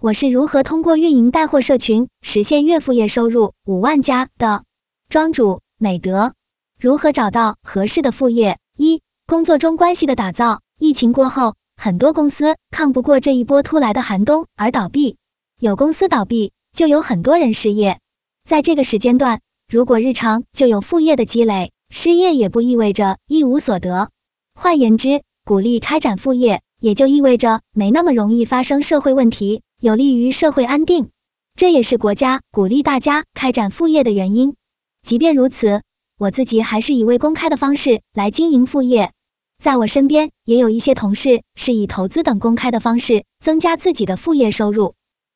我是如何通过运营带货社群实现月副业收入五万加的。庄主美德，如何找到合适的副业？一、工作中关系的打造。疫情过后，很多公司抗不过这一波突来的寒冬而倒闭，有公司倒闭，就有很多人失业。在这个时间段，如果日常就有副业的积累，失业也不意味着一无所得。换言之，鼓励开展副业，也就意味着没那么容易发生社会问题，有利于社会安定。这也是国家鼓励大家开展副业的原因。即便如此，我自己还是以未公开的方式来经营副业。在我身边也有一些同事是以投资等公开的方式增加自己的副业收入。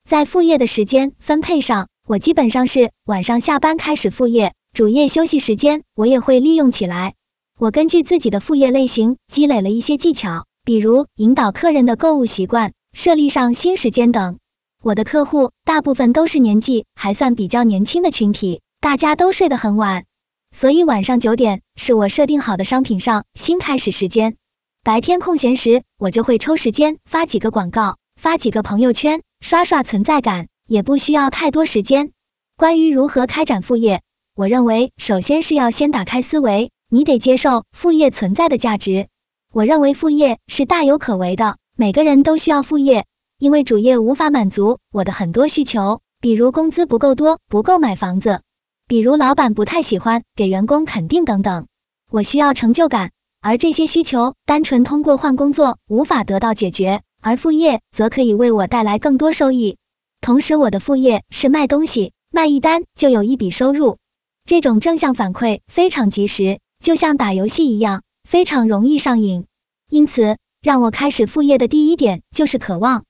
在副业的时间分配上，我基本上是晚上下班开始副业，主业休息时间我也会利用起来。我根据自己的副业类型积累了一些技巧，比如引导客人的购物习惯、设立上新时间等。我的客户大部分都是年纪还算比较年轻的群体，大家都睡得很晚。所以晚上九点是我设定好的商品上新开始时间。白天空闲时，我就会抽时间发几个广告，发几个朋友圈，刷刷存在感，也不需要太多时间。关于如何开展副业，我认为首先是要先打开思维，你得接受副业存在的价值。我认为副业是大有可为的，每个人都需要副业，因为主业无法满足我的很多需求，比如工资不够多，不够买房子。比如老板不太喜欢给员工肯定等等，我需要成就感，而这些需求单纯通过换工作无法得到解决，而副业则可以为我带来更多收益。同时，我的副业是卖东西，卖一单就有一笔收入，这种正向反馈非常及时，就像打游戏一样，非常容易上瘾。因此，让我开始副业的第一点就是渴望。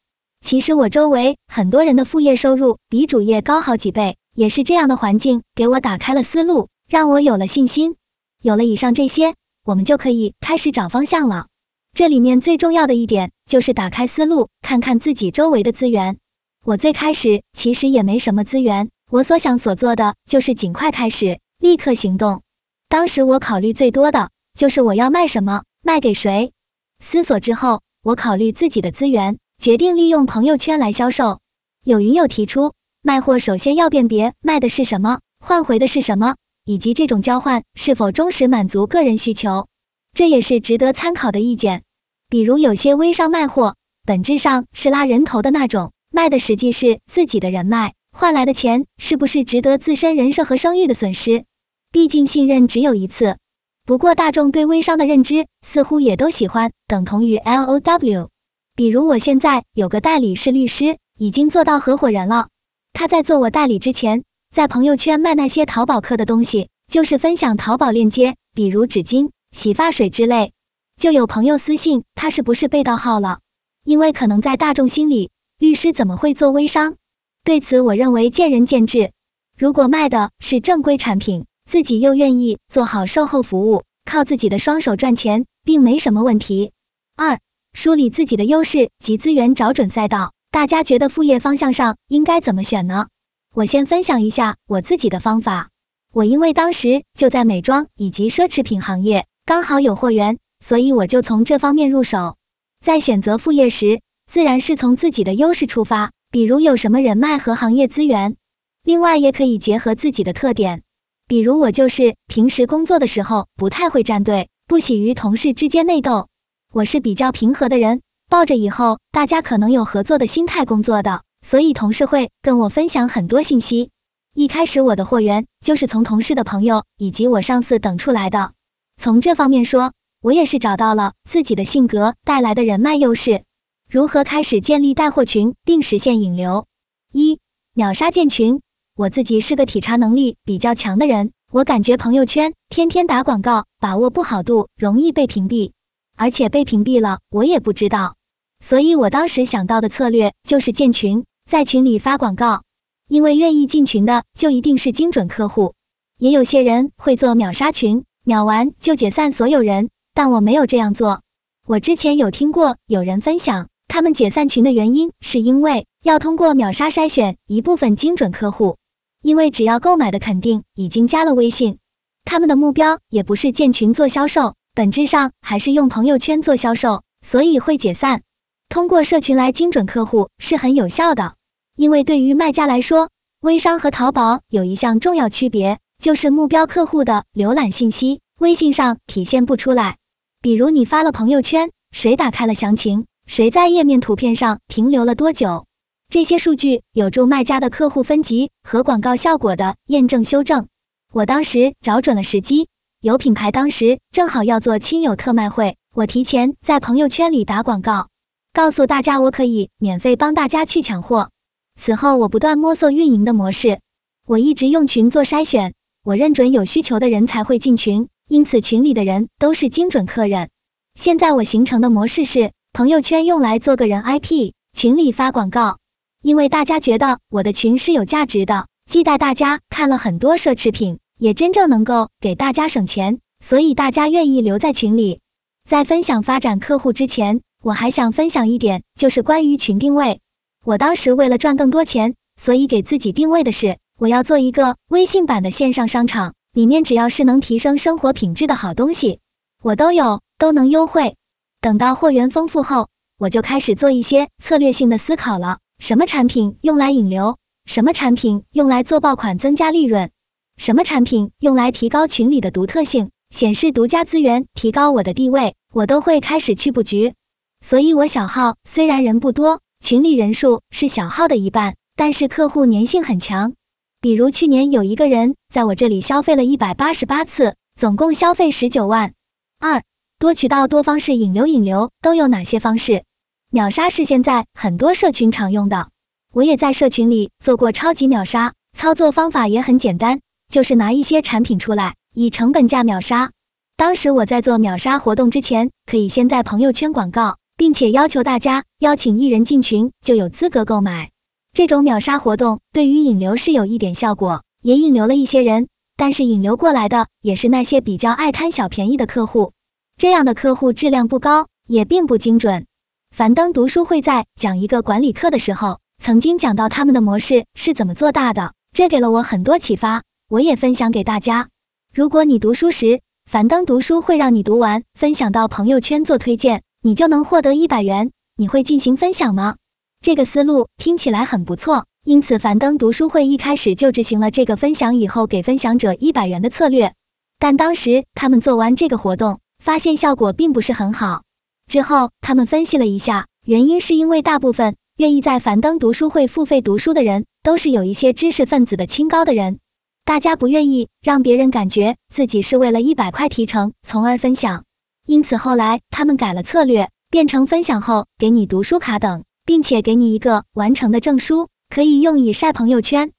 其实我周围很多人的副业收入比主业高好几倍。也是这样的环境给我打开了思路，让我有了信心。有了以上这些，我们就可以开始找方向了。这里面最重要的一点就是打开思路，看看自己周围的资源。我最开始其实也没什么资源，我所想所做的就是尽快开始，立刻行动。当时我考虑最多的就是我要卖什么，卖给谁。思索之后，我考虑自己的资源，决定利用朋友圈来销售。有云友提出。卖货首先要辨别卖的是什么，换回的是什么，以及这种交换是否忠实满足个人需求，这也是值得参考的意见。比如有些微商卖货，本质上是拉人头的那种，卖的实际是自己的人脉，换来的钱是不是值得自身人设和声誉的损失？毕竟信任只有一次。不过大众对微商的认知似乎也都喜欢等同于 L O W。比如我现在有个代理是律师，已经做到合伙人了。他在做我代理之前，在朋友圈卖那些淘宝客的东西，就是分享淘宝链接，比如纸巾、洗发水之类。就有朋友私信他是不是被盗号了？因为可能在大众心里，律师怎么会做微商？对此我认为见仁见智。如果卖的是正规产品，自己又愿意做好售后服务，靠自己的双手赚钱，并没什么问题。二、梳理自己的优势及资源，找准赛道。大家觉得副业方向上应该怎么选呢？我先分享一下我自己的方法。我因为当时就在美妆以及奢侈品行业，刚好有货源，所以我就从这方面入手。在选择副业时，自然是从自己的优势出发，比如有什么人脉和行业资源。另外也可以结合自己的特点，比如我就是平时工作的时候不太会站队，不喜于同事之间内斗，我是比较平和的人。抱着以后大家可能有合作的心态工作的，所以同事会跟我分享很多信息。一开始我的货源就是从同事的朋友以及我上司等出来的。从这方面说，我也是找到了自己的性格带来的人脉优势。如何开始建立带货群并实现引流？一秒杀建群。我自己是个体察能力比较强的人，我感觉朋友圈天天打广告，把握不好度，容易被屏蔽，而且被屏蔽了，我也不知道。所以我当时想到的策略就是建群，在群里发广告，因为愿意进群的就一定是精准客户。也有些人会做秒杀群，秒完就解散所有人，但我没有这样做。我之前有听过有人分享，他们解散群的原因是因为要通过秒杀筛选一部分精准客户，因为只要购买的肯定已经加了微信，他们的目标也不是建群做销售，本质上还是用朋友圈做销售，所以会解散。通过社群来精准客户是很有效的。因为对于卖家来说，微商和淘宝有一项重要区别，就是目标客户的浏览信息，微信上体现不出来。比如你发了朋友圈，谁打开了详情，谁在页面图片上停留了多久，这些数据有助卖家的客户分级和广告效果的验证修正。我当时找准了时机，有品牌当时正好要做亲友特卖会，我提前在朋友圈里打广告，告诉大家我可以免费帮大家去抢货。此后我不断摸索运营的模式，我一直用群做筛选，我认准有需求的人才会进群，因此群里的人都是精准客人。现在我形成的模式是，朋友圈用来做个人 IP，群里发广告，因为大家觉得我的群是有价值的，既带大家看了很多奢侈品，也真正能够给大家省钱，所以大家愿意留在群里。在分享发展客户之前，我还想分享一点，就是关于群定位。我当时为了赚更多钱，所以给自己定位的是，我要做一个微信版的线上商场，里面只要是能提升生活品质的好东西，我都有，都能优惠。等到货源丰富后，我就开始做一些策略性的思考了，什么产品用来引流，什么产品用来做爆款增加利润，什么产品用来提高群里的独特性，显示独家资源，提高我的地位，我都会开始去布局。所以，我小号虽然人不多。群里人数是小号的一半，但是客户粘性很强。比如去年有一个人在我这里消费了一百八十八次，总共消费十九万。二多渠道多方式引流，引流都有哪些方式？秒杀是现在很多社群常用的，我也在社群里做过超级秒杀，操作方法也很简单，就是拿一些产品出来，以成本价秒杀。当时我在做秒杀活动之前，可以先在朋友圈广告。并且要求大家邀请一人进群就有资格购买。这种秒杀活动对于引流是有一点效果，也引流了一些人，但是引流过来的也是那些比较爱贪小便宜的客户，这样的客户质量不高，也并不精准。樊登读书会在讲一个管理课的时候，曾经讲到他们的模式是怎么做大的，这给了我很多启发，我也分享给大家。如果你读书时，樊登读书会让你读完分享到朋友圈做推荐。你就能获得一百元，你会进行分享吗？这个思路听起来很不错，因此樊登读书会一开始就执行了这个分享以后给分享者一百元的策略。但当时他们做完这个活动，发现效果并不是很好。之后他们分析了一下，原因是因为大部分愿意在樊登读书会付费读书的人，都是有一些知识分子的清高的人，大家不愿意让别人感觉自己是为了一百块提成，从而分享。因此后来他们改了策略，变成分享后给你读书卡等，并且给你一个完成的证书，可以用以晒朋友圈。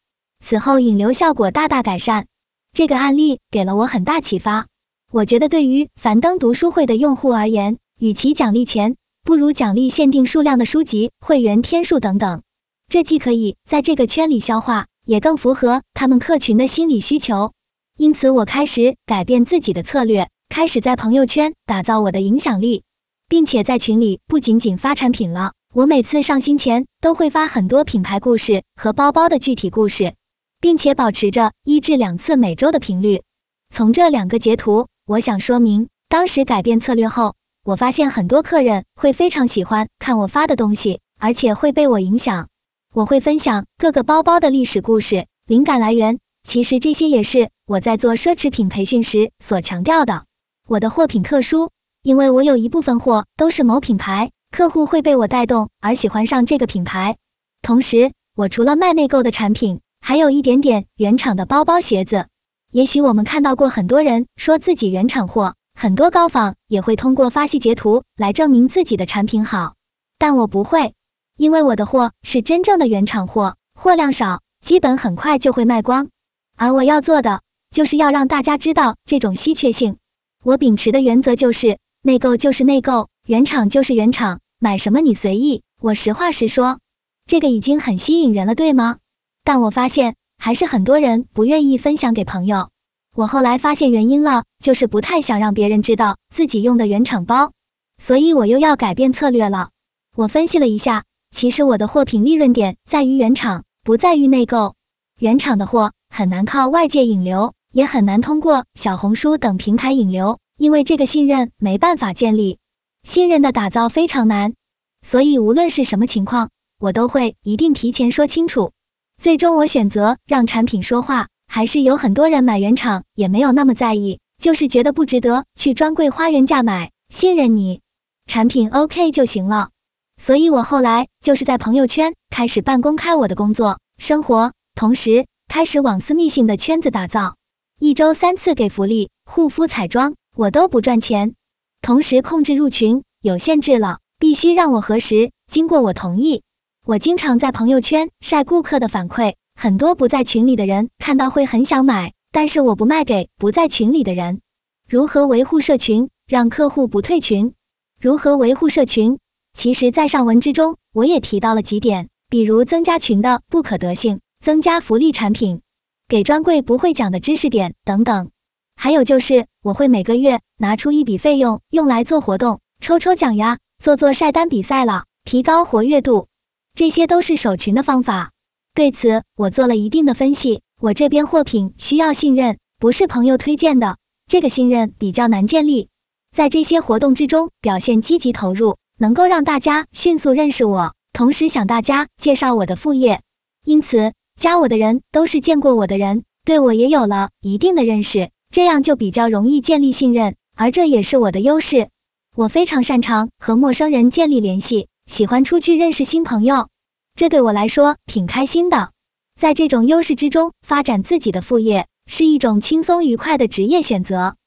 此后引流效果大大改善。这个案例给了我很大启发。我觉得对于樊登读书会的用户而言，与其奖励钱，不如奖励限定数量的书籍、会员天数等等。这既可以在这个圈里消化，也更符合他们客群的心理需求。因此我开始改变自己的策略。开始在朋友圈打造我的影响力，并且在群里不仅仅发产品了，我每次上新前都会发很多品牌故事和包包的具体故事，并且保持着一至两次每周的频率。从这两个截图，我想说明，当时改变策略后，我发现很多客人会非常喜欢看我发的东西，而且会被我影响。我会分享各个包包的历史故事、灵感来源，其实这些也是我在做奢侈品培训时所强调的。我的货品特殊，因为我有一部分货都是某品牌，客户会被我带动而喜欢上这个品牌。同时，我除了卖内购的产品，还有一点点原厂的包包、鞋子。也许我们看到过很多人说自己原厂货，很多高仿也会通过发细截图来证明自己的产品好，但我不会，因为我的货是真正的原厂货，货量少，基本很快就会卖光。而我要做的，就是要让大家知道这种稀缺性。我秉持的原则就是内购就是内购，原厂就是原厂，买什么你随意。我实话实说，这个已经很吸引人了，对吗？但我发现还是很多人不愿意分享给朋友。我后来发现原因了，就是不太想让别人知道自己用的原厂包，所以我又要改变策略了。我分析了一下，其实我的货品利润点在于原厂，不在于内购。原厂的货很难靠外界引流。也很难通过小红书等平台引流，因为这个信任没办法建立，信任的打造非常难。所以无论是什么情况，我都会一定提前说清楚。最终我选择让产品说话，还是有很多人买原厂也没有那么在意，就是觉得不值得去专柜花原价买，信任你，产品 OK 就行了。所以我后来就是在朋友圈开始半公开我的工作生活，同时开始往私密性的圈子打造，一周三次给福利，护肤彩妆我都不赚钱，同时控制入群有限制了，必须让我核实，经过我同意。我经常在朋友圈晒顾客的反馈，很多不在群里的人看到会很想买，但是我不卖给不在群里的人。如何维护社群，让客户不退群？如何维护社群？其实，在上文之中，我也提到了几点，比如增加群的不可得性，增加福利产品，给专柜不会讲的知识点等等。还有就是，我会每个月拿出一笔费用用来做活动，抽抽奖呀，做做晒单比赛了，提高活跃度，这些都是守群的方法。对此，我做了一定的分析。我这边货品需要信任，不是朋友推荐的，这个信任比较难建立。在这些活动之中表现积极投入。能够让大家迅速认识我，同时向大家介绍我的副业，因此加我的人都是见过我的人，对我也有了一定的认识，这样就比较容易建立信任，而这也是我的优势。我非常擅长和陌生人建立联系，喜欢出去认识新朋友，这对我来说挺开心的。在这种优势之中发展自己的副业，是一种轻松愉快的职业选择。